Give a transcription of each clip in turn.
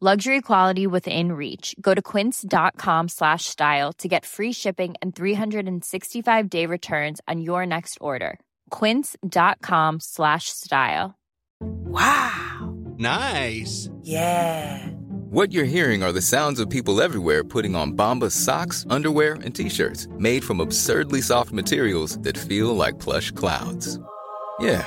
Luxury quality within reach. Go to quince.com slash style to get free shipping and 365 day returns on your next order. Quince.com slash style. Wow. Nice. Yeah. What you're hearing are the sounds of people everywhere putting on Bombas socks, underwear, and t-shirts made from absurdly soft materials that feel like plush clouds. Yeah,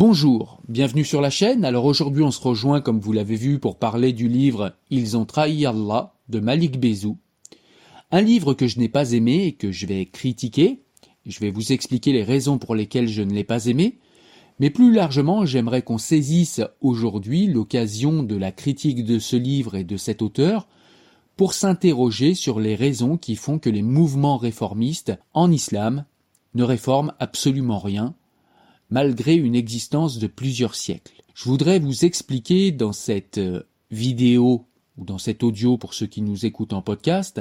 Bonjour, bienvenue sur la chaîne. Alors aujourd'hui on se rejoint comme vous l'avez vu pour parler du livre Ils ont trahi Allah de Malik Bezou. Un livre que je n'ai pas aimé et que je vais critiquer. Je vais vous expliquer les raisons pour lesquelles je ne l'ai pas aimé. Mais plus largement, j'aimerais qu'on saisisse aujourd'hui l'occasion de la critique de ce livre et de cet auteur pour s'interroger sur les raisons qui font que les mouvements réformistes en islam ne réforment absolument rien malgré une existence de plusieurs siècles. Je voudrais vous expliquer dans cette euh, vidéo ou dans cet audio pour ceux qui nous écoutent en podcast,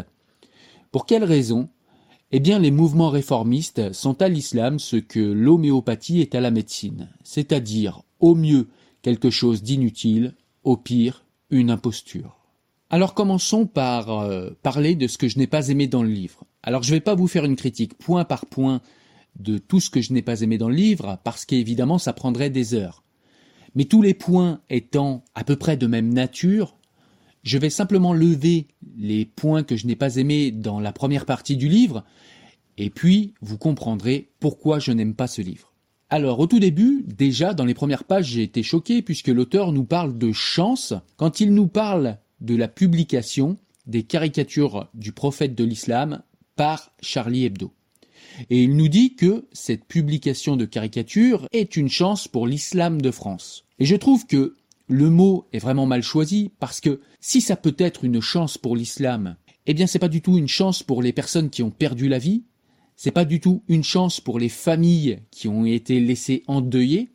pour quelles raisons eh bien, les mouvements réformistes sont à l'islam ce que l'homéopathie est à la médecine, c'est-à-dire au mieux quelque chose d'inutile, au pire une imposture. Alors commençons par euh, parler de ce que je n'ai pas aimé dans le livre. Alors je ne vais pas vous faire une critique point par point de tout ce que je n'ai pas aimé dans le livre, parce qu'évidemment ça prendrait des heures. Mais tous les points étant à peu près de même nature, je vais simplement lever les points que je n'ai pas aimés dans la première partie du livre, et puis vous comprendrez pourquoi je n'aime pas ce livre. Alors au tout début, déjà dans les premières pages, j'ai été choqué puisque l'auteur nous parle de chance quand il nous parle de la publication des caricatures du prophète de l'islam par Charlie Hebdo. Et il nous dit que cette publication de caricatures est une chance pour l'islam de France. Et je trouve que le mot est vraiment mal choisi parce que si ça peut être une chance pour l'islam, eh bien c'est pas du tout une chance pour les personnes qui ont perdu la vie, c'est pas du tout une chance pour les familles qui ont été laissées endeuillées,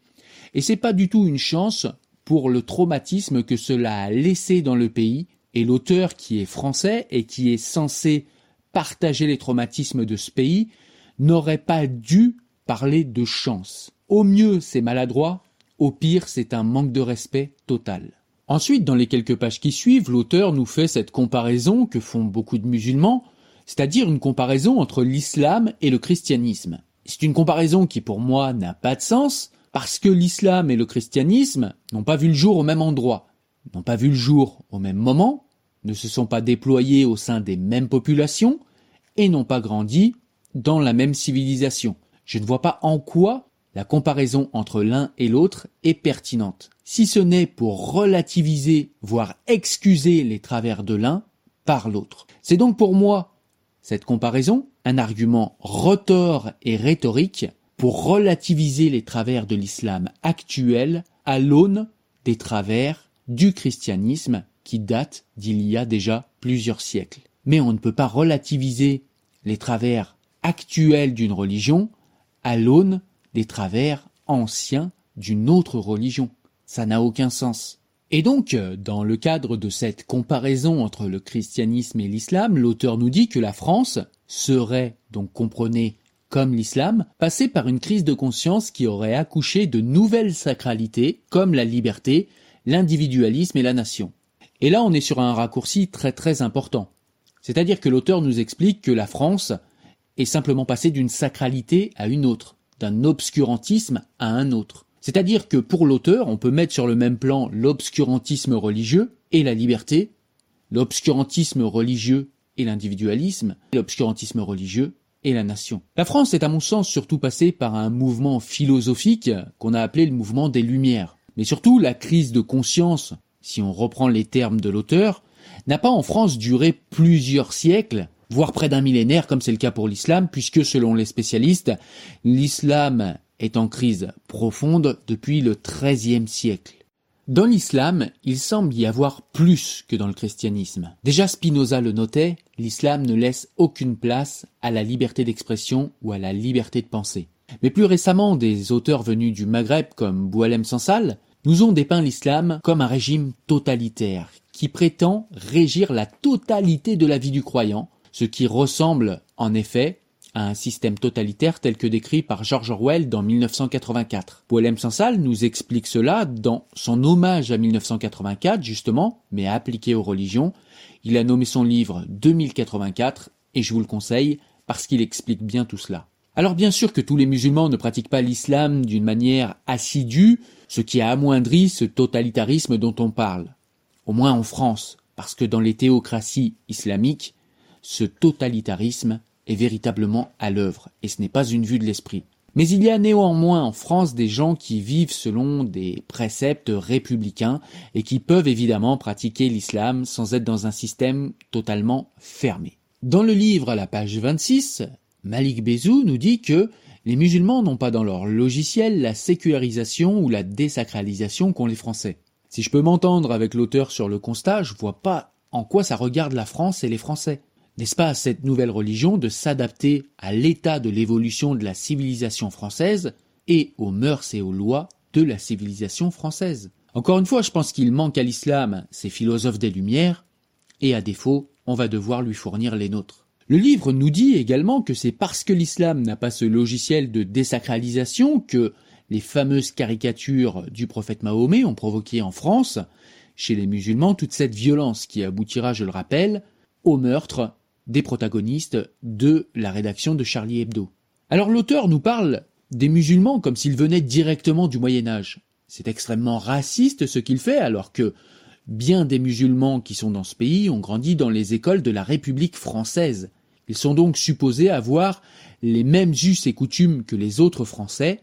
et c'est pas du tout une chance pour le traumatisme que cela a laissé dans le pays, et l'auteur qui est français et qui est censé partager les traumatismes de ce pays n'aurait pas dû parler de chance. Au mieux, c'est maladroit, au pire, c'est un manque de respect total. Ensuite, dans les quelques pages qui suivent, l'auteur nous fait cette comparaison que font beaucoup de musulmans, c'est-à-dire une comparaison entre l'islam et le christianisme. C'est une comparaison qui pour moi n'a pas de sens, parce que l'islam et le christianisme n'ont pas vu le jour au même endroit, n'ont pas vu le jour au même moment, ne se sont pas déployés au sein des mêmes populations, et n'ont pas grandi dans la même civilisation. Je ne vois pas en quoi la comparaison entre l'un et l'autre est pertinente, si ce n'est pour relativiser, voire excuser les travers de l'un par l'autre. C'est donc pour moi cette comparaison un argument retors et rhétorique pour relativiser les travers de l'islam actuel à l'aune des travers du christianisme qui date d'il y a déjà plusieurs siècles. Mais on ne peut pas relativiser les travers actuelle d'une religion à l'aune des travers anciens d'une autre religion. Ça n'a aucun sens. Et donc, dans le cadre de cette comparaison entre le christianisme et l'islam, l'auteur nous dit que la France serait, donc comprenez, comme l'islam, passée par une crise de conscience qui aurait accouché de nouvelles sacralités comme la liberté, l'individualisme et la nation. Et là, on est sur un raccourci très très important. C'est-à-dire que l'auteur nous explique que la France est simplement passée d'une sacralité à une autre, d'un obscurantisme à un autre. C'est-à-dire que pour l'auteur, on peut mettre sur le même plan l'obscurantisme religieux et la liberté, l'obscurantisme religieux et l'individualisme, l'obscurantisme religieux et la nation. La France est à mon sens surtout passée par un mouvement philosophique qu'on a appelé le mouvement des Lumières. Mais surtout, la crise de conscience, si on reprend les termes de l'auteur, n'a pas en France duré plusieurs siècles, voire près d'un millénaire comme c'est le cas pour l'islam, puisque selon les spécialistes, l'islam est en crise profonde depuis le XIIIe siècle. Dans l'islam, il semble y avoir plus que dans le christianisme. Déjà Spinoza le notait, l'islam ne laisse aucune place à la liberté d'expression ou à la liberté de penser. Mais plus récemment, des auteurs venus du Maghreb comme Boualem Sansal nous ont dépeint l'islam comme un régime totalitaire qui prétend régir la totalité de la vie du croyant, ce qui ressemble en effet à un système totalitaire tel que décrit par George Orwell dans 1984. Poelem Sansal nous explique cela dans son hommage à 1984 justement, mais appliqué aux religions. Il a nommé son livre 2084 et je vous le conseille parce qu'il explique bien tout cela. Alors bien sûr que tous les musulmans ne pratiquent pas l'islam d'une manière assidue, ce qui a amoindri ce totalitarisme dont on parle au moins en France, parce que dans les théocraties islamiques, ce totalitarisme est véritablement à l'œuvre, et ce n'est pas une vue de l'esprit. Mais il y a néanmoins en France des gens qui vivent selon des préceptes républicains et qui peuvent évidemment pratiquer l'islam sans être dans un système totalement fermé. Dans le livre à la page 26, Malik Bezou nous dit que les musulmans n'ont pas dans leur logiciel la sécularisation ou la désacralisation qu'ont les Français. Si je peux m'entendre avec l'auteur sur le constat, je vois pas en quoi ça regarde la France et les Français. N'est-ce pas à cette nouvelle religion de s'adapter à l'état de l'évolution de la civilisation française et aux mœurs et aux lois de la civilisation française? Encore une fois, je pense qu'il manque à l'islam ses philosophes des Lumières, et à défaut, on va devoir lui fournir les nôtres. Le livre nous dit également que c'est parce que l'islam n'a pas ce logiciel de désacralisation que les fameuses caricatures du prophète Mahomet ont provoqué en France, chez les musulmans, toute cette violence qui aboutira, je le rappelle, au meurtre des protagonistes de la rédaction de Charlie Hebdo. Alors l'auteur nous parle des musulmans comme s'ils venaient directement du Moyen Âge. C'est extrêmement raciste ce qu'il fait alors que bien des musulmans qui sont dans ce pays ont grandi dans les écoles de la République française. Ils sont donc supposés avoir les mêmes us et coutumes que les autres Français,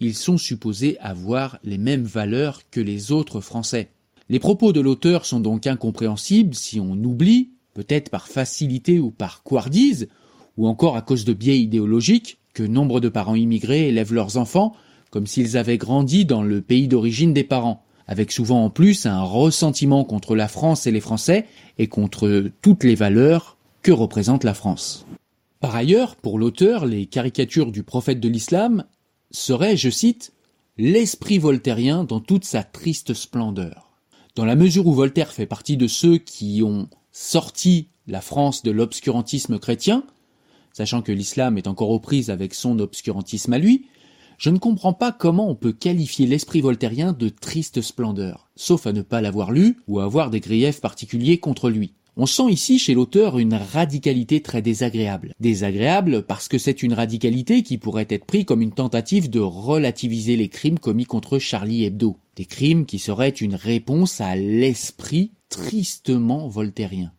ils sont supposés avoir les mêmes valeurs que les autres Français. Les propos de l'auteur sont donc incompréhensibles si on oublie, peut-être par facilité ou par couardise, ou encore à cause de biais idéologiques, que nombre de parents immigrés élèvent leurs enfants comme s'ils avaient grandi dans le pays d'origine des parents, avec souvent en plus un ressentiment contre la France et les Français et contre toutes les valeurs que représente la France. Par ailleurs, pour l'auteur, les caricatures du prophète de l'islam serait, je cite, l'esprit voltairien dans toute sa triste splendeur. Dans la mesure où Voltaire fait partie de ceux qui ont sorti la France de l'obscurantisme chrétien, sachant que l'islam est encore aux prises avec son obscurantisme à lui, je ne comprends pas comment on peut qualifier l'esprit voltairien de triste splendeur, sauf à ne pas l'avoir lu ou à avoir des griefs particuliers contre lui. On sent ici chez l'auteur une radicalité très désagréable. Désagréable parce que c'est une radicalité qui pourrait être prise comme une tentative de relativiser les crimes commis contre Charlie Hebdo. Des crimes qui seraient une réponse à l'esprit tristement voltairien,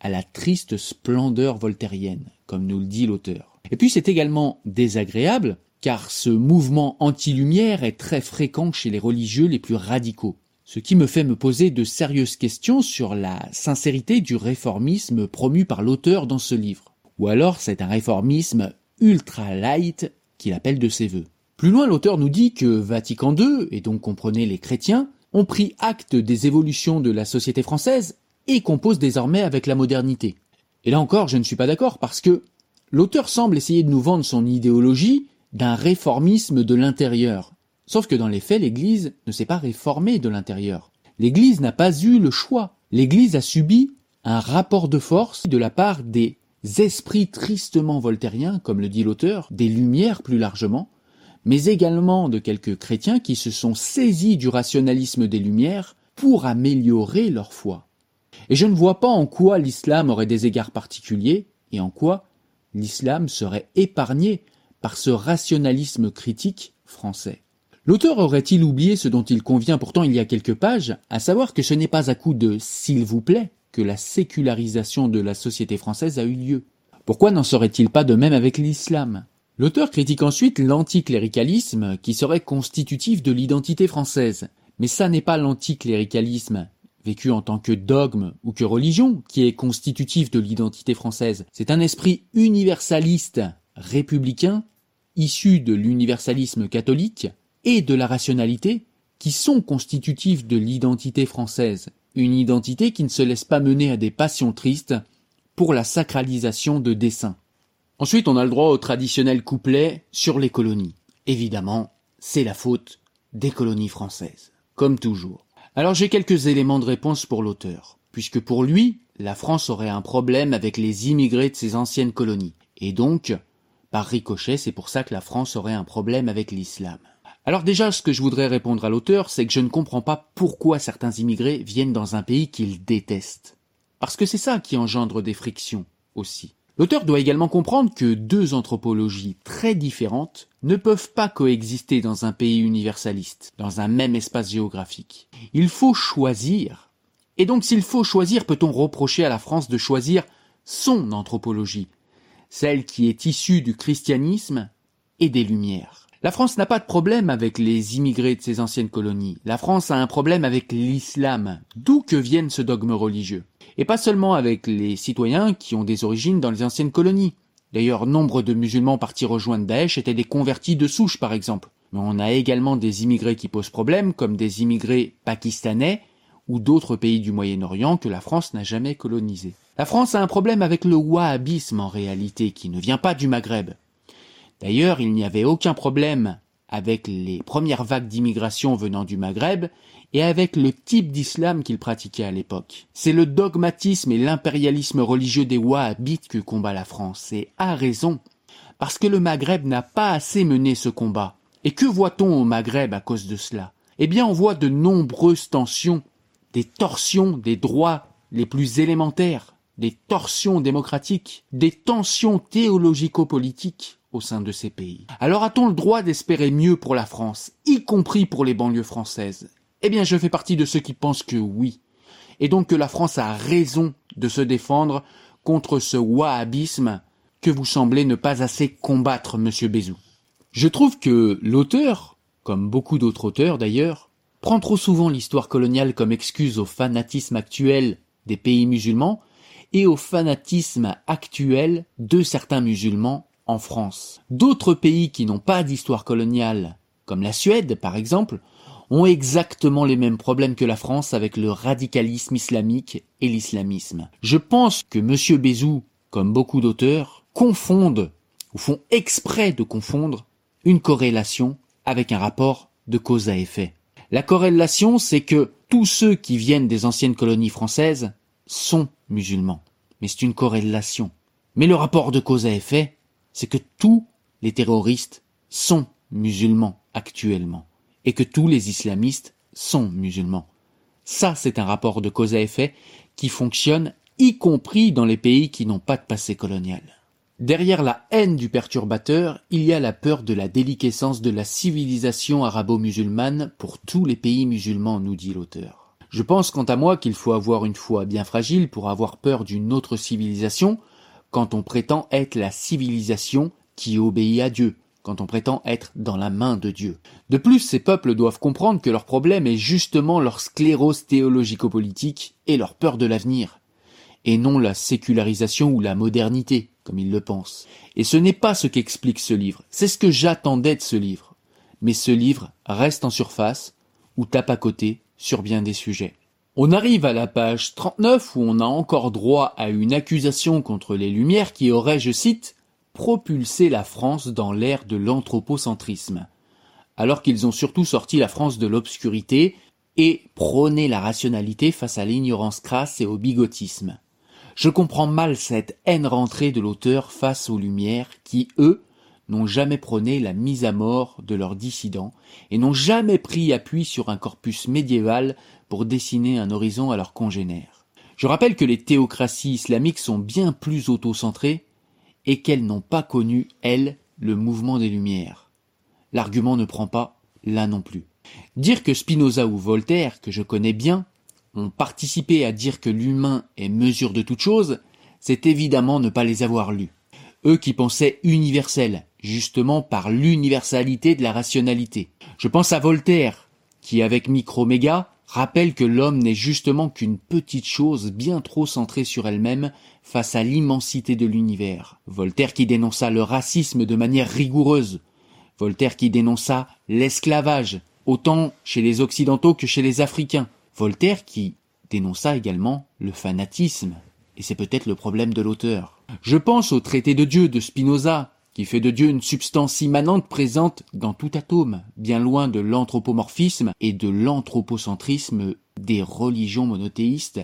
à la triste splendeur voltairienne, comme nous le dit l'auteur. Et puis c'est également désagréable car ce mouvement anti-lumière est très fréquent chez les religieux les plus radicaux ce qui me fait me poser de sérieuses questions sur la sincérité du réformisme promu par l'auteur dans ce livre. Ou alors c'est un réformisme ultra light qu'il appelle de ses voeux. Plus loin, l'auteur nous dit que Vatican II, et donc comprenez les chrétiens, ont pris acte des évolutions de la société française et composent désormais avec la modernité. Et là encore, je ne suis pas d'accord parce que l'auteur semble essayer de nous vendre son idéologie d'un réformisme de l'intérieur. Sauf que dans les faits, l'Église ne s'est pas réformée de l'intérieur. L'Église n'a pas eu le choix. L'Église a subi un rapport de force de la part des esprits tristement voltairiens, comme le dit l'auteur, des Lumières plus largement, mais également de quelques chrétiens qui se sont saisis du rationalisme des Lumières pour améliorer leur foi. Et je ne vois pas en quoi l'islam aurait des égards particuliers et en quoi l'islam serait épargné par ce rationalisme critique français. L'auteur aurait-il oublié ce dont il convient pourtant il y a quelques pages, à savoir que ce n'est pas à coup de s'il vous plaît que la sécularisation de la société française a eu lieu. Pourquoi n'en serait-il pas de même avec l'islam? L'auteur critique ensuite l'anticléricalisme qui serait constitutif de l'identité française. Mais ça n'est pas l'anticléricalisme vécu en tant que dogme ou que religion qui est constitutif de l'identité française. C'est un esprit universaliste, républicain, issu de l'universalisme catholique et de la rationalité qui sont constitutifs de l'identité française une identité qui ne se laisse pas mener à des passions tristes pour la sacralisation de dessins. Ensuite, on a le droit au traditionnel couplet sur les colonies. Évidemment, c'est la faute des colonies françaises, comme toujours. Alors j'ai quelques éléments de réponse pour l'auteur, puisque pour lui, la France aurait un problème avec les immigrés de ses anciennes colonies, et donc, par ricochet, c'est pour ça que la France aurait un problème avec l'islam. Alors déjà, ce que je voudrais répondre à l'auteur, c'est que je ne comprends pas pourquoi certains immigrés viennent dans un pays qu'ils détestent. Parce que c'est ça qui engendre des frictions aussi. L'auteur doit également comprendre que deux anthropologies très différentes ne peuvent pas coexister dans un pays universaliste, dans un même espace géographique. Il faut choisir. Et donc s'il faut choisir, peut-on reprocher à la France de choisir son anthropologie, celle qui est issue du christianisme et des Lumières? La France n'a pas de problème avec les immigrés de ses anciennes colonies. La France a un problème avec l'islam, d'où que vienne ce dogme religieux. Et pas seulement avec les citoyens qui ont des origines dans les anciennes colonies. D'ailleurs, nombre de musulmans partis rejoindre Daesh étaient des convertis de souche, par exemple. Mais on a également des immigrés qui posent problème, comme des immigrés pakistanais ou d'autres pays du Moyen-Orient que la France n'a jamais colonisés. La France a un problème avec le wahhabisme en réalité, qui ne vient pas du Maghreb. D'ailleurs, il n'y avait aucun problème avec les premières vagues d'immigration venant du Maghreb et avec le type d'islam qu'ils pratiquaient à l'époque. C'est le dogmatisme et l'impérialisme religieux des Wahhabites que combat la France, et à raison, parce que le Maghreb n'a pas assez mené ce combat. Et que voit-on au Maghreb à cause de cela? Eh bien, on voit de nombreuses tensions, des torsions des droits les plus élémentaires, des torsions démocratiques, des tensions théologico-politiques, au sein de ces pays. Alors a-t-on le droit d'espérer mieux pour la France, y compris pour les banlieues françaises? Eh bien je fais partie de ceux qui pensent que oui, et donc que la France a raison de se défendre contre ce wahhabisme que vous semblez ne pas assez combattre, monsieur Bézou. Je trouve que l'auteur, comme beaucoup d'autres auteurs d'ailleurs, prend trop souvent l'histoire coloniale comme excuse au fanatisme actuel des pays musulmans et au fanatisme actuel de certains musulmans en France. D'autres pays qui n'ont pas d'histoire coloniale, comme la Suède par exemple, ont exactement les mêmes problèmes que la France avec le radicalisme islamique et l'islamisme. Je pense que M. Bézou, comme beaucoup d'auteurs, confondent ou font exprès de confondre une corrélation avec un rapport de cause à effet. La corrélation, c'est que tous ceux qui viennent des anciennes colonies françaises sont musulmans. Mais c'est une corrélation. Mais le rapport de cause à effet, c'est que tous les terroristes sont musulmans actuellement et que tous les islamistes sont musulmans. Ça, c'est un rapport de cause à effet qui fonctionne y compris dans les pays qui n'ont pas de passé colonial. Derrière la haine du perturbateur, il y a la peur de la déliquescence de la civilisation arabo-musulmane pour tous les pays musulmans, nous dit l'auteur. Je pense quant à moi qu'il faut avoir une foi bien fragile pour avoir peur d'une autre civilisation, quand on prétend être la civilisation qui obéit à Dieu, quand on prétend être dans la main de Dieu. De plus, ces peuples doivent comprendre que leur problème est justement leur sclérose théologico-politique et leur peur de l'avenir, et non la sécularisation ou la modernité, comme ils le pensent. Et ce n'est pas ce qu'explique ce livre, c'est ce que j'attendais de ce livre. Mais ce livre reste en surface, ou tape à côté, sur bien des sujets. On arrive à la page 39 où on a encore droit à une accusation contre les Lumières qui aurait, je cite, propulsé la France dans l'ère de l'anthropocentrisme, alors qu'ils ont surtout sorti la France de l'obscurité et prôner la rationalité face à l'ignorance crasse et au bigotisme. Je comprends mal cette haine rentrée de l'auteur face aux Lumières qui, eux, n'ont jamais prôné la mise à mort de leurs dissidents et n'ont jamais pris appui sur un corpus médiéval pour dessiner un horizon à leurs congénères. Je rappelle que les théocraties islamiques sont bien plus autocentrées et qu'elles n'ont pas connu, elles, le mouvement des Lumières. L'argument ne prend pas, là non plus. Dire que Spinoza ou Voltaire, que je connais bien, ont participé à dire que l'humain est mesure de toute chose, c'est évidemment ne pas les avoir lus. Eux qui pensaient universel, justement par l'universalité de la rationalité. Je pense à Voltaire, qui avec Microméga rappelle que l'homme n'est justement qu'une petite chose bien trop centrée sur elle-même face à l'immensité de l'univers. Voltaire qui dénonça le racisme de manière rigoureuse. Voltaire qui dénonça l'esclavage, autant chez les Occidentaux que chez les Africains. Voltaire qui dénonça également le fanatisme. Et c'est peut-être le problème de l'auteur. Je pense au traité de Dieu de Spinoza, qui fait de Dieu une substance immanente présente dans tout atome, bien loin de l'anthropomorphisme et de l'anthropocentrisme des religions monothéistes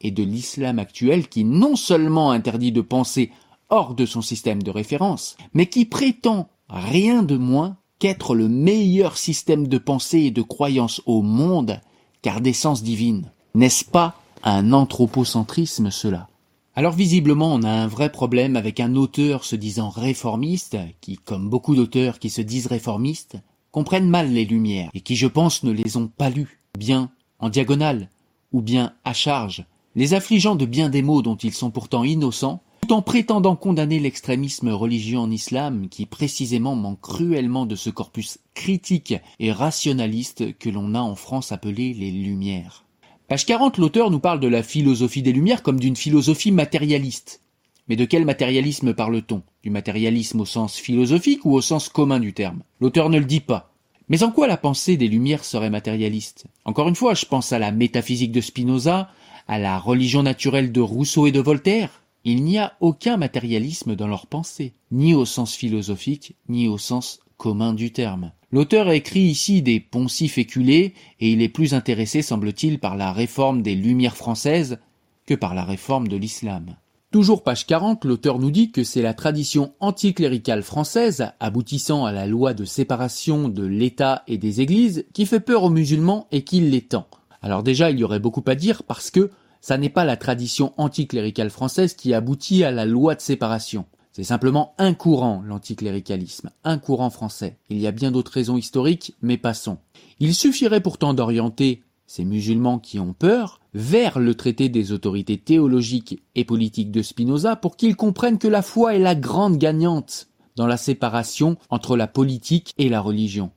et de l'islam actuel qui non seulement interdit de penser hors de son système de référence, mais qui prétend rien de moins qu'être le meilleur système de pensée et de croyance au monde, car d'essence divine. N'est-ce pas un anthropocentrisme cela? Alors visiblement, on a un vrai problème avec un auteur se disant réformiste, qui, comme beaucoup d'auteurs qui se disent réformistes, comprennent mal les Lumières, et qui, je pense, ne les ont pas lues, bien en diagonale, ou bien à charge, les affligeant de bien des mots dont ils sont pourtant innocents, tout en prétendant condamner l'extrémisme religieux en islam qui précisément manque cruellement de ce corpus critique et rationaliste que l'on a en France appelé les Lumières. Page 40, l'auteur nous parle de la philosophie des Lumières comme d'une philosophie matérialiste. Mais de quel matérialisme parle-t-on? Du matérialisme au sens philosophique ou au sens commun du terme? L'auteur ne le dit pas. Mais en quoi la pensée des Lumières serait matérialiste? Encore une fois, je pense à la métaphysique de Spinoza, à la religion naturelle de Rousseau et de Voltaire. Il n'y a aucun matérialisme dans leur pensée, ni au sens philosophique, ni au sens commun du terme. L'auteur écrit ici des poncifs éculés et il est plus intéressé, semble-t-il, par la réforme des Lumières françaises que par la réforme de l'islam. Toujours page 40, l'auteur nous dit que c'est la tradition anticléricale française, aboutissant à la loi de séparation de l'État et des églises, qui fait peur aux musulmans et qui l'étend. Alors déjà, il y aurait beaucoup à dire parce que ça n'est pas la tradition anticléricale française qui aboutit à la loi de séparation. C'est simplement un courant, l'anticléricalisme, un courant français. Il y a bien d'autres raisons historiques, mais passons. Il suffirait pourtant d'orienter ces musulmans qui ont peur vers le traité des autorités théologiques et politiques de Spinoza pour qu'ils comprennent que la foi est la grande gagnante dans la séparation entre la politique et la religion.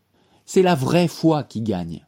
C'est la vraie foi qui gagne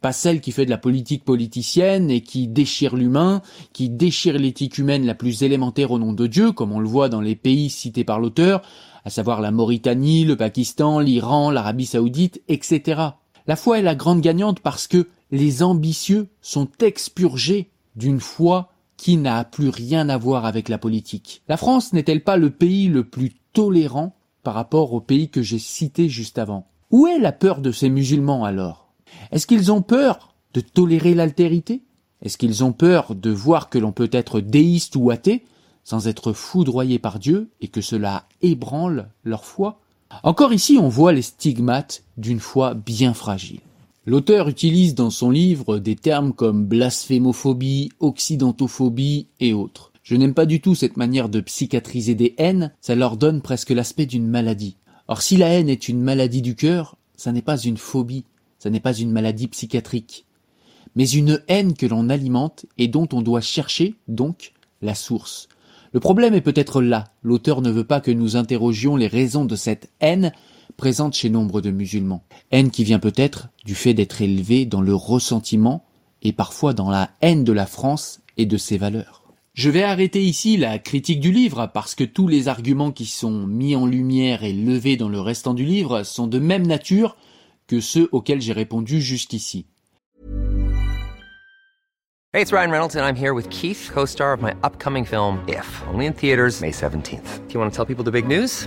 pas celle qui fait de la politique politicienne et qui déchire l'humain, qui déchire l'éthique humaine la plus élémentaire au nom de Dieu, comme on le voit dans les pays cités par l'auteur, à savoir la Mauritanie, le Pakistan, l'Iran, l'Arabie saoudite, etc. La foi est la grande gagnante parce que les ambitieux sont expurgés d'une foi qui n'a plus rien à voir avec la politique. La France n'est-elle pas le pays le plus tolérant par rapport au pays que j'ai cité juste avant? Où est la peur de ces musulmans alors? Est-ce qu'ils ont peur de tolérer l'altérité? Est-ce qu'ils ont peur de voir que l'on peut être déiste ou athée sans être foudroyé par Dieu et que cela ébranle leur foi? Encore ici, on voit les stigmates d'une foi bien fragile. L'auteur utilise dans son livre des termes comme blasphémophobie, occidentophobie et autres. Je n'aime pas du tout cette manière de psychiatriser des haines, ça leur donne presque l'aspect d'une maladie. Or si la haine est une maladie du cœur, ça n'est pas une phobie, ce n'est pas une maladie psychiatrique, mais une haine que l'on alimente et dont on doit chercher, donc, la source. Le problème est peut-être là. L'auteur ne veut pas que nous interrogions les raisons de cette haine présente chez nombre de musulmans. Haine qui vient peut-être du fait d'être élevé dans le ressentiment et parfois dans la haine de la France et de ses valeurs. Je vais arrêter ici la critique du livre parce que tous les arguments qui sont mis en lumière et levés dans le restant du livre sont de même nature que ceux auxquels j'ai répondu jusqu'ici. Hey, it's Ryan Reynolds and I'm here with Keith, co-star of my upcoming film If, only in theaters May 17th. Do you want to tell people the big news?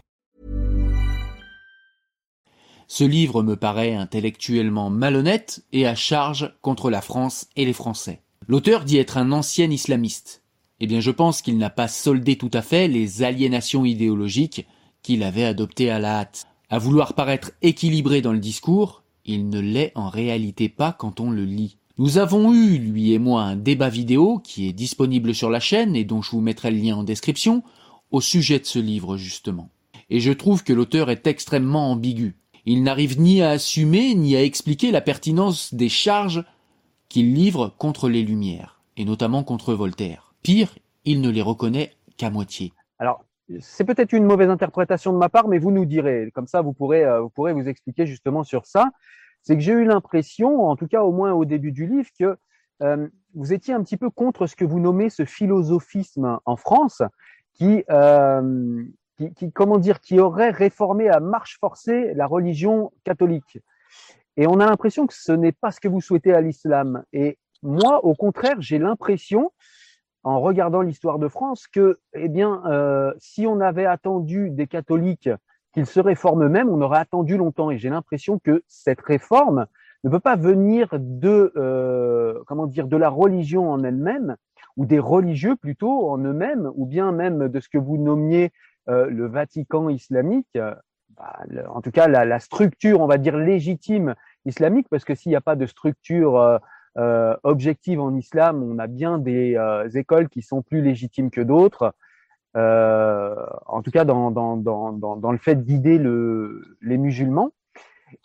Ce livre me paraît intellectuellement malhonnête et à charge contre la France et les Français. L'auteur dit être un ancien islamiste. Eh bien, je pense qu'il n'a pas soldé tout à fait les aliénations idéologiques qu'il avait adoptées à la hâte. À vouloir paraître équilibré dans le discours, il ne l'est en réalité pas quand on le lit. Nous avons eu, lui et moi, un débat vidéo qui est disponible sur la chaîne et dont je vous mettrai le lien en description, au sujet de ce livre justement. Et je trouve que l'auteur est extrêmement ambigu. Il n'arrive ni à assumer ni à expliquer la pertinence des charges qu'il livre contre les Lumières, et notamment contre Voltaire. Pire, il ne les reconnaît qu'à moitié. Alors, c'est peut-être une mauvaise interprétation de ma part, mais vous nous direz. Comme ça, vous pourrez, euh, vous pourrez vous expliquer justement sur ça. C'est que j'ai eu l'impression, en tout cas au moins au début du livre, que euh, vous étiez un petit peu contre ce que vous nommez ce philosophisme en France, qui, euh, qui, qui, comment dire, qui aurait réformé à marche forcée la religion catholique. Et on a l'impression que ce n'est pas ce que vous souhaitez à l'islam. Et moi, au contraire, j'ai l'impression, en regardant l'histoire de France, que, eh bien, euh, si on avait attendu des catholiques qu'ils se réforment eux-mêmes, on aurait attendu longtemps. Et j'ai l'impression que cette réforme ne peut pas venir de, euh, comment dire, de la religion en elle-même, ou des religieux plutôt en eux-mêmes, ou bien même de ce que vous nommiez euh, le Vatican islamique, bah, le, en tout cas la, structure, on va dire légitime islamique, parce que s'il n'y a pas de structure euh, euh, objective en islam, on a bien des euh, écoles qui sont plus légitimes que d'autres. en tout cas, dans, dans, dans, dans, le fait de guider le, les musulmans.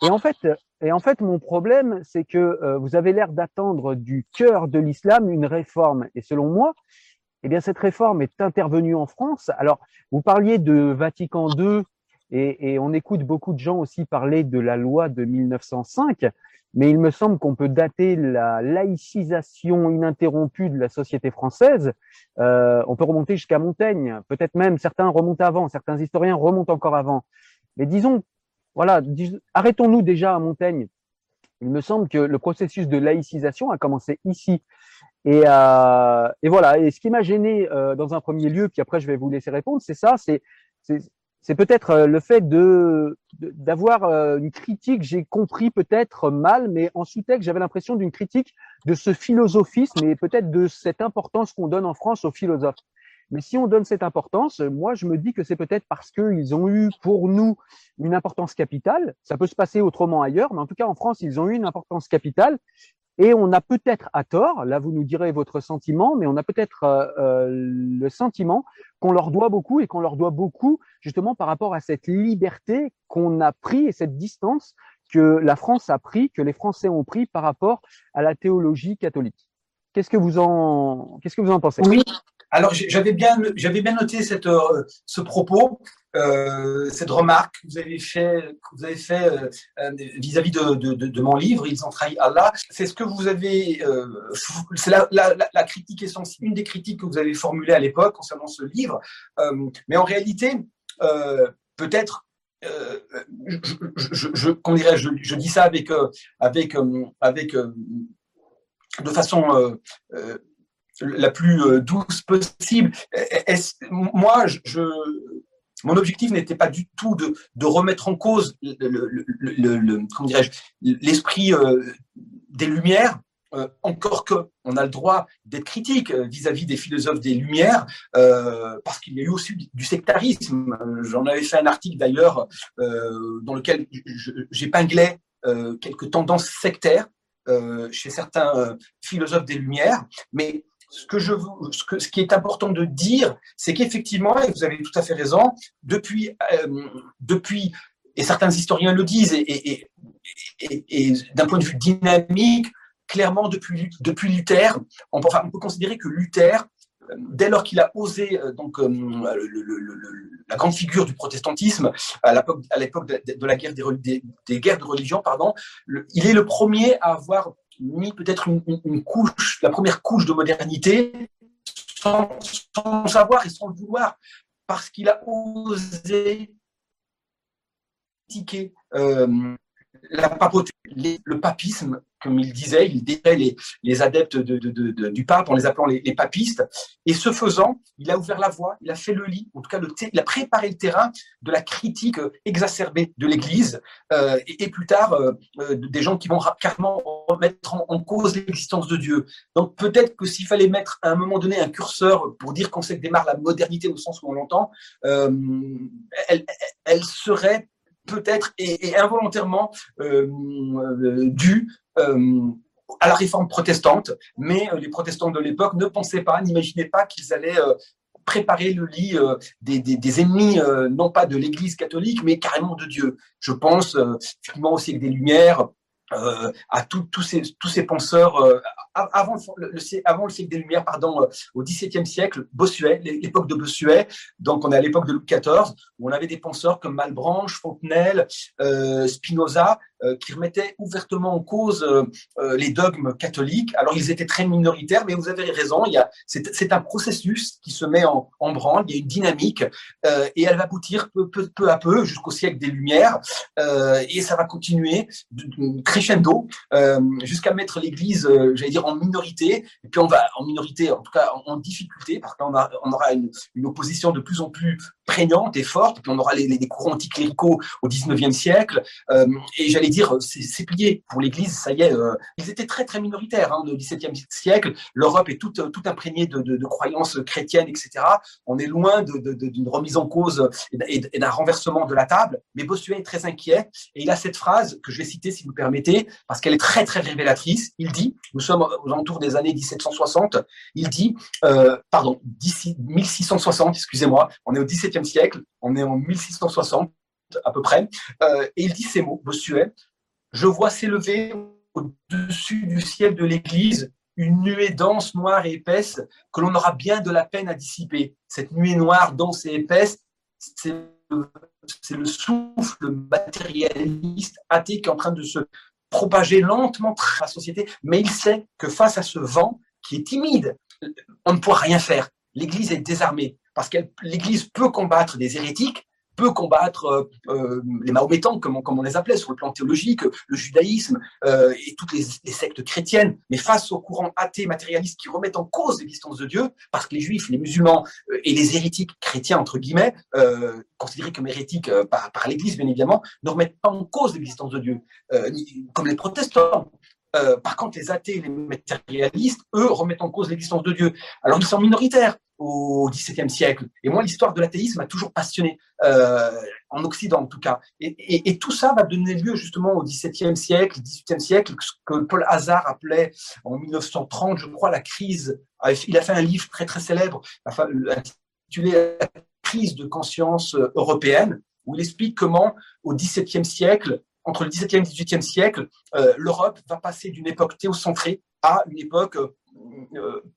Et en fait, et en fait, mon problème, c'est que vous avez l'air d'attendre du cœur de l'islam une réforme. Et selon moi, eh bien, cette réforme est intervenue en France. Alors, vous parliez de Vatican II et, on écoute beaucoup de gens aussi parler de la loi de 1905, mais il me semble qu'on peut dater la laïcisation ininterrompue de la société française. Euh, on peut remonter jusqu'à Montaigne, peut-être même certains remontent avant, certains historiens remontent encore avant. Mais disons, voilà, arrêtons-nous déjà à Montaigne. Il me semble que le processus de laïcisation a commencé ici. Et, euh, et voilà. Et ce qui m'a gêné euh, dans un premier lieu, puis après je vais vous laisser répondre, c'est ça, c'est peut-être le fait d'avoir une critique, j'ai compris peut-être mal, mais en sous-texte, j'avais l'impression d'une critique de ce philosophisme et peut-être de cette importance qu'on donne en France aux philosophes. Mais si on donne cette importance, moi, je me dis que c'est peut-être parce qu'ils ont eu pour nous une importance capitale. Ça peut se passer autrement ailleurs, mais en tout cas, en France, ils ont eu une importance capitale. Et on a peut-être à tort, là vous nous direz votre sentiment, mais on a peut-être euh, euh, le sentiment qu'on leur doit beaucoup et qu'on leur doit beaucoup justement par rapport à cette liberté qu'on a pris et cette distance que la France a pris, que les Français ont pris par rapport à la théologie catholique. Qu'est-ce que vous en, qu'est-ce que vous en pensez? Oui, alors j'avais bien, j'avais bien noté cette, euh, ce propos, euh, cette remarque que vous avez fait, fait euh, vis-à-vis de, mon livre, ils ont trahi Allah. C'est ce que vous avez, euh, c'est la, critique essentielle, une des critiques que vous avez formulées à l'époque concernant ce livre. Euh, mais en réalité, peut-être je, je, je, je, dis ça avec, avec, avec, de façon la plus euh, douce possible. moi, je, mon objectif n'était pas du tout de, remettre en cause l'esprit euh, des Lumières. Euh, encore que on a le droit d'être critique vis-à-vis des philosophes des Lumières, euh, parce qu'il y a eu aussi du sectarisme. J'en avais fait un article d'ailleurs euh, dans lequel j'épinglais quelques tendances sectaires chez certains philosophes des Lumières, mais ce, que je, ce, que, ce qui est important de dire, c'est qu'effectivement, et vous avez tout à fait raison, depuis, depuis et certains historiens le disent, et, et, d'un point de vue dynamique, clairement, depuis, depuis Luther, on peut, on peut considérer que Luther, dès lors qu'il a osé, euh, donc, euh, la grande figure du protestantisme à l'époque de, la guerre des, des, guerres de religion, pardon, il est le premier à avoir mis peut-être une, couche, la première couche de modernité, sans, sans savoir et sans le vouloir, parce qu'il a osé critiquer euh, la papauté, le papisme, comme il disait, il détrait les, adeptes de, du pape en les appelant les, papistes. Et ce faisant, il a ouvert la voie, il a fait le lit, en tout cas, le il a préparé le terrain de la critique exacerbée de l'Église euh, et, plus tard euh, euh, des gens qui vont carrément remettre en, cause l'existence de Dieu. Donc peut-être que s'il fallait mettre à un moment donné un curseur pour dire qu'on sait que démarre la modernité au sens où on l'entend, elle serait peut-être et, involontairement euh, euh, dû euh, à la réforme protestante, mais les protestants de l'époque ne pensaient pas, n'imaginaient pas qu'ils allaient préparer le lit des, ennemis, non pas de l'Église catholique, mais carrément de Dieu. Je pense finalement aussi avec des Lumières, à ces, tous ces penseurs avant le, siècle des Lumières, pardon, euh, au XVIIe siècle, Bossuet, l'époque de Bossuet, donc on est à l'époque de Louis XIV, où on avait des penseurs comme Malebranche, Fontenelle, euh, Spinoza, euh, qui remettaient ouvertement en cause les dogmes catholiques. Alors ils étaient très minoritaires, mais vous avez raison, c'est, un processus qui se met en, branle, il y a une dynamique, et elle va aboutir peu à peu jusqu'au siècle des Lumières, et ça va continuer crescendo jusqu'à mettre l'Église, j'allais dire, en minorité, et puis on va en minorité, en tout cas en, difficulté, parce qu'on on aura une, opposition de plus en plus prégnante et forte, puis on aura les, courants anticléricaux au 19e siècle, euh, et j'allais dire, c'est plié pour l'Église, ça y est, euh, ils étaient très très minoritaires hein, au 17e siècle, l'Europe est toute, toute imprégnée de, de, de, croyances chrétiennes, etc. On est loin d'une remise en cause et d'un renversement de la table, mais Bossuet est très inquiet, et il a cette phrase que je vais citer si vous permettez, parce qu'elle est très très révélatrice, il dit, nous sommes aux alentours des années 1760, il dit, euh, pardon, d'ici 1660, excusez-moi, on est au XVIIe siècle, on est en 1660 à peu près, euh, et il dit ces mots, Bossuet, je vois s'élever au-dessus du ciel de l'Église une nuée dense, noire et épaisse que l'on aura bien de la peine à dissiper. Cette nuée noire, dense et épaisse, c'est le souffle matérialiste athée qui est en train de se propager lentement la société, mais il sait que face à ce vent qui est timide, on ne pourra rien faire. L'Église est désarmée parce que l'Église peut combattre des hérétiques, peut combattre euh, euh, les Mahométans, comme on, comme on, les appelait, sur le plan théologique, le judaïsme euh, et toutes les, les, sectes chrétiennes. Mais face aux courants athées matérialistes qui remettent en cause l'existence de Dieu, parce que les juifs, les musulmans euh, et les hérétiques chrétiens, entre guillemets, euh, considérés comme hérétiques par, par l'Église, bien évidemment, ne remettent pas en cause l'existence de Dieu, comme les protestants. par contre, les athées et les matérialistes, eux, remettent en cause l'existence de Dieu. Alors, ils sont minoritaires au XVIIe siècle. Et moi, l'histoire de l'athéisme m'a toujours passionné, euh, en Occident en tout cas. Et, tout ça va donner lieu justement au XVIIe siècle, XVIIIe siècle, ce que Paul Hazard appelait en 1930, je crois, la crise. Il a fait un livre très très célèbre, intitulé La crise de conscience européenne, où il explique comment au XVIIe siècle, entre le XVIIe et le XVIIIe siècle, euh, l'Europe va passer d'une époque théocentrée à une époque euh,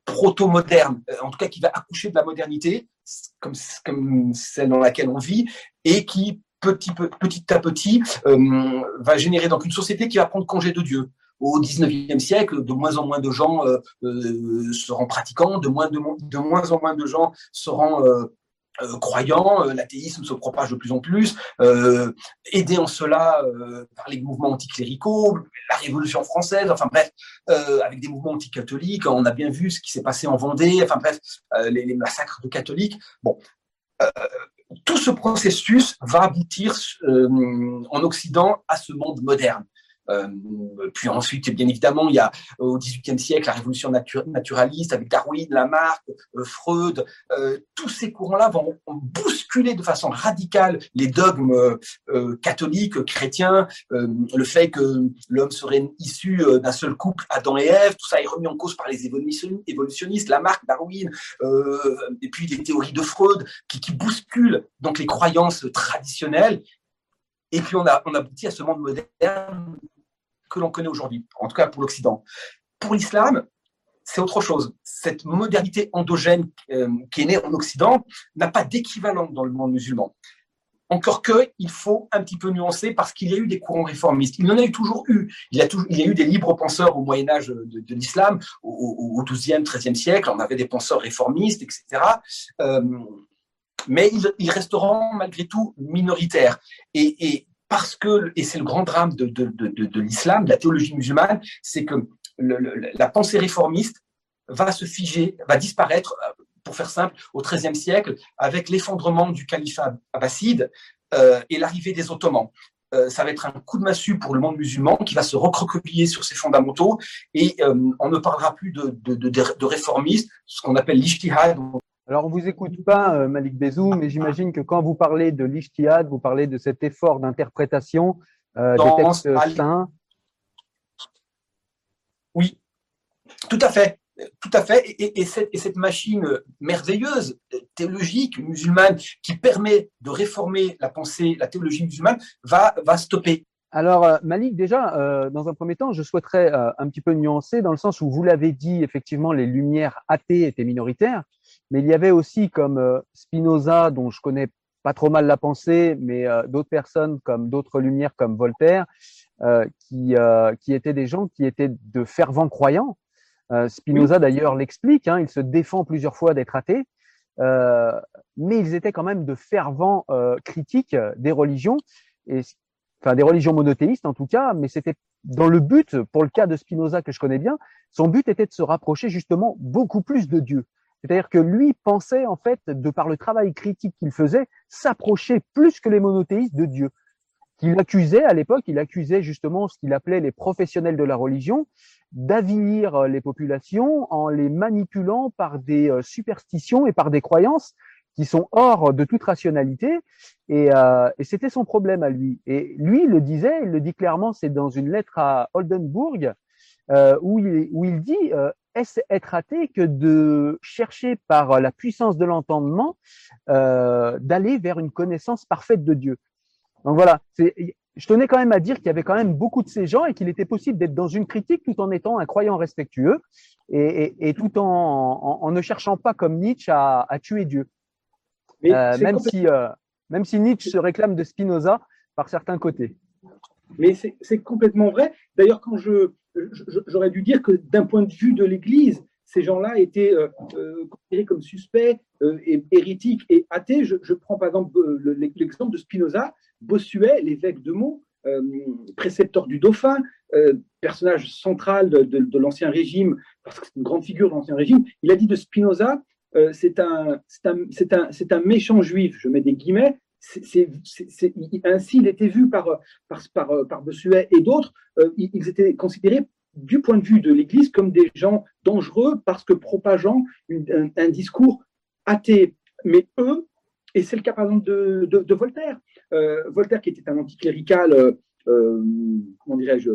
proto-moderne, euh, en tout cas qui va accoucher de la modernité, comme, celle dans laquelle on vit, et qui petit, à petit euh, va générer donc une société qui va prendre congé de Dieu. Au 19e siècle, de moins en moins de gens seront pratiquants, de moins, de, moins en moins de gens seront euh, croyants, euh, l'athéisme se propage de plus en plus, euh, aidé en cela euh, par les mouvements anticléricaux, la Révolution française, enfin bref, avec des mouvements anticatholiques, on a bien vu ce qui s'est passé en Vendée, enfin bref, les, les, massacres de catholiques. Bon, tout ce processus va aboutir en Occident à ce monde moderne. Euh, puis ensuite, bien évidemment, il y a au XVIIIe siècle la révolution naturaliste avec Darwin, Lamarck, euh, Freud. Euh, tous ces courants-là vont, bousculer de façon radicale les dogmes catholiques, chrétiens, le fait que l'homme serait issu d'un seul couple, Adam et Ève. Tout ça est remis en cause par les évolutionnistes, Lamarck, Darwin, et puis les théories de Freud qui, bousculent donc les croyances traditionnelles. Et puis on aboutit à ce monde moderne que l'on connaît aujourd'hui, en tout cas pour l'Occident. Pour l'islam, c'est autre chose. Cette modernité endogène euh, qui est née en Occident n'a pas d'équivalent dans le monde musulman. Encore que, il faut un petit peu nuancer parce qu'il y a eu des courants réformistes. Il en a eu toujours eu. Il y a, toujours, il y a eu des libres penseurs au Moyen Âge de, l'islam, au, XIIe, XIIIe siècle. On avait des penseurs réformistes, etc. Euh, mais ils, resteront malgré tout minoritaires. et parce que, et c'est le grand drame de, de, de, de l'islam, de la théologie musulmane, c'est que le, la pensée réformiste va se figer, va disparaître, euh, pour faire simple, au XIIIe siècle, avec l'effondrement du califat abbasside euh, et l'arrivée des Ottomans. Euh, ça va être un coup de massue pour le monde musulman qui va se recroqueviller sur ses fondamentaux et euh, on ne parlera plus de, de, de, de réformistes, ce qu'on appelle l'ijtihad, alors, on vous écoute pas, euh, Malik Bezou, mais j'imagine que quand vous parlez de l'Ishtihad, vous parlez de cet effort d'interprétation euh, des textes saints. Oui, tout à fait. Tout à fait. Et, cette, machine merveilleuse, théologique, musulmane, qui permet de réformer la pensée, la théologie musulmane, va, va stopper. Alors, euh, Malik, déjà, dans un premier temps, je souhaiterais un petit peu nuancer dans le sens où vous l'avez dit, effectivement, les lumières athées étaient minoritaires. Mais il y avait aussi comme euh, Spinoza, dont je connais pas trop mal la pensée, mais euh, d'autres personnes comme d'autres lumières comme Voltaire, euh, qui, qui étaient des gens qui étaient de fervents croyants. Spinoza d'ailleurs l'explique, hein, il se défend plusieurs fois d'être athée, mais ils étaient quand même de fervents critiques des religions, et, enfin des religions monothéistes en tout cas, mais c'était dans le but, pour le cas de Spinoza que je connais bien, son but était de se rapprocher justement beaucoup plus de Dieu. C'est-à-dire que lui pensait, en fait, de par le travail critique qu'il faisait, s'approcher plus que les monothéistes de Dieu. Qu'il accusait à l'époque, il accusait justement ce qu'il appelait les professionnels de la religion d'avilir euh, les populations en les manipulant par des euh, superstitions et par des croyances qui sont hors de toute rationalité. Et, euh, et c'était son problème à lui. Et lui, il le disait, il le dit clairement, c'est dans une lettre à Oldenburg, euh, où, il, dit est-ce être athée que de chercher par la puissance de l'entendement euh, d'aller vers une connaissance parfaite de Dieu? Donc voilà, je tenais quand même à dire qu'il y avait quand même beaucoup de ces gens et qu'il était possible d'être dans une critique tout en étant un croyant respectueux et, et, tout en, en, ne cherchant pas comme Nietzsche à, à tuer Dieu. Euh, même, si, euh, même si Nietzsche se réclame de Spinoza par certains côtés. Mais c'est complètement vrai. D'ailleurs, quand je, j'aurais dû dire que d'un point de vue de l'Église, ces gens-là étaient euh, euh, considérés comme suspects, euh, et, hérétiques et athées. Je, prends par exemple l'exemple de Spinoza, Bossuet, l'évêque de Meaux, précepteur du dauphin, personnage central de, l'Ancien Régime, parce que c'est une grande figure de l'Ancien Régime. Il a dit de Spinoza, c'est un, un, un, un méchant juif, je mets des guillemets, ainsi il était vu par, par, par Bossuet et d'autres, euh, ils étaient considérés du point de vue de l'Église comme des gens dangereux parce que propageant un, discours athée. Mais eux, et c'est le cas par exemple de, Voltaire, euh, Voltaire qui était un anticlérical, euh, comment dirais-je,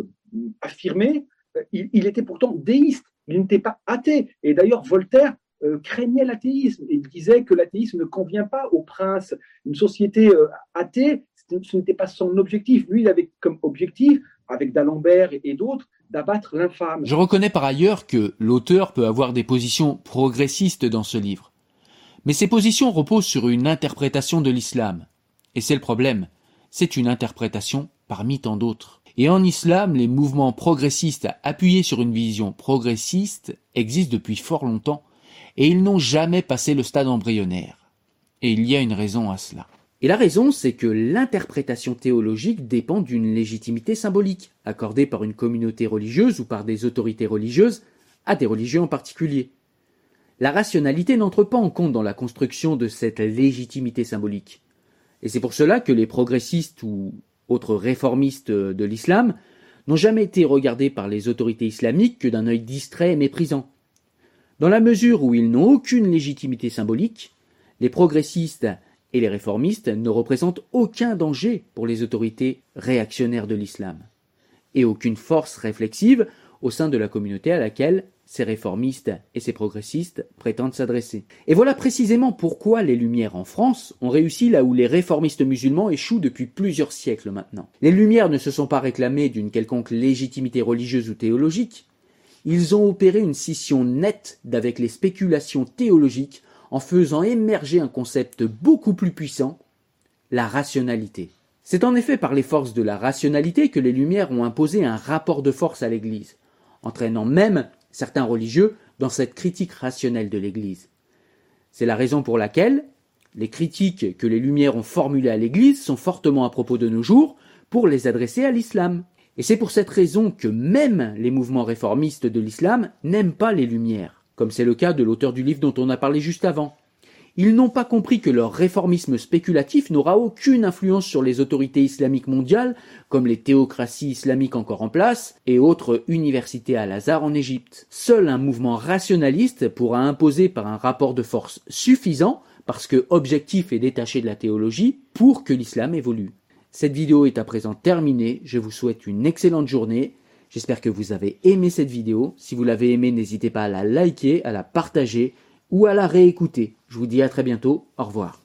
affirmé, il, il, était pourtant déiste, il n'était pas athée. Et d'ailleurs, Voltaire euh, craignait l'athéisme. Il disait que l'athéisme ne convient pas au prince. Une société euh, athée, ce n'était pas son objectif. Lui, il avait comme objectif, avec d'Alembert et d'autres, d'abattre l'infâme. Je reconnais par ailleurs que l'auteur peut avoir des positions progressistes dans ce livre. Mais ces positions reposent sur une interprétation de l'islam. Et c'est le problème. C'est une interprétation parmi tant d'autres. Et en islam, les mouvements progressistes appuyés sur une vision progressiste existent depuis fort longtemps et ils n'ont jamais passé le stade embryonnaire. Et il y a une raison à cela. Et la raison, c'est que l'interprétation théologique dépend d'une légitimité symbolique, accordée par une communauté religieuse ou par des autorités religieuses à des religieux en particulier. La rationalité n'entre pas en compte dans la construction de cette légitimité symbolique. Et c'est pour cela que les progressistes ou autres réformistes de l'islam n'ont jamais été regardés par les autorités islamiques que d'un œil distrait et méprisant. Dans la mesure où ils n'ont aucune légitimité symbolique, les progressistes et les réformistes ne représentent aucun danger pour les autorités réactionnaires de l'islam, et aucune force réflexive au sein de la communauté à laquelle ces réformistes et ces progressistes prétendent s'adresser. Et voilà précisément pourquoi les Lumières en France ont réussi là où les réformistes musulmans échouent depuis plusieurs siècles maintenant. Les Lumières ne se sont pas réclamées d'une quelconque légitimité religieuse ou théologique, ils ont opéré une scission nette d'avec les spéculations théologiques en faisant émerger un concept beaucoup plus puissant, la rationalité. C'est en effet par les forces de la rationalité que les Lumières ont imposé un rapport de force à l'Église, entraînant même certains religieux dans cette critique rationnelle de l'Église. C'est la raison pour laquelle les critiques que les Lumières ont formulées à l'Église sont fortement à propos de nos jours pour les adresser à l'islam. Et c'est pour cette raison que même les mouvements réformistes de l'islam n'aiment pas les Lumières, comme c'est le cas de l'auteur du livre dont on a parlé juste avant. Ils n'ont pas compris que leur réformisme spéculatif n'aura aucune influence sur les autorités islamiques mondiales, comme les théocraties islamiques encore en place, et autres universités à Lazare en Égypte. Seul un mouvement rationaliste pourra imposer par un rapport de force suffisant, parce que objectif et détaché de la théologie, pour que l'islam évolue. Cette vidéo est à présent terminée, je vous souhaite une excellente journée, j'espère que vous avez aimé cette vidéo, si vous l'avez aimée n'hésitez pas à la liker, à la partager, ou à la réécouter. Je vous dis à très bientôt. Au revoir.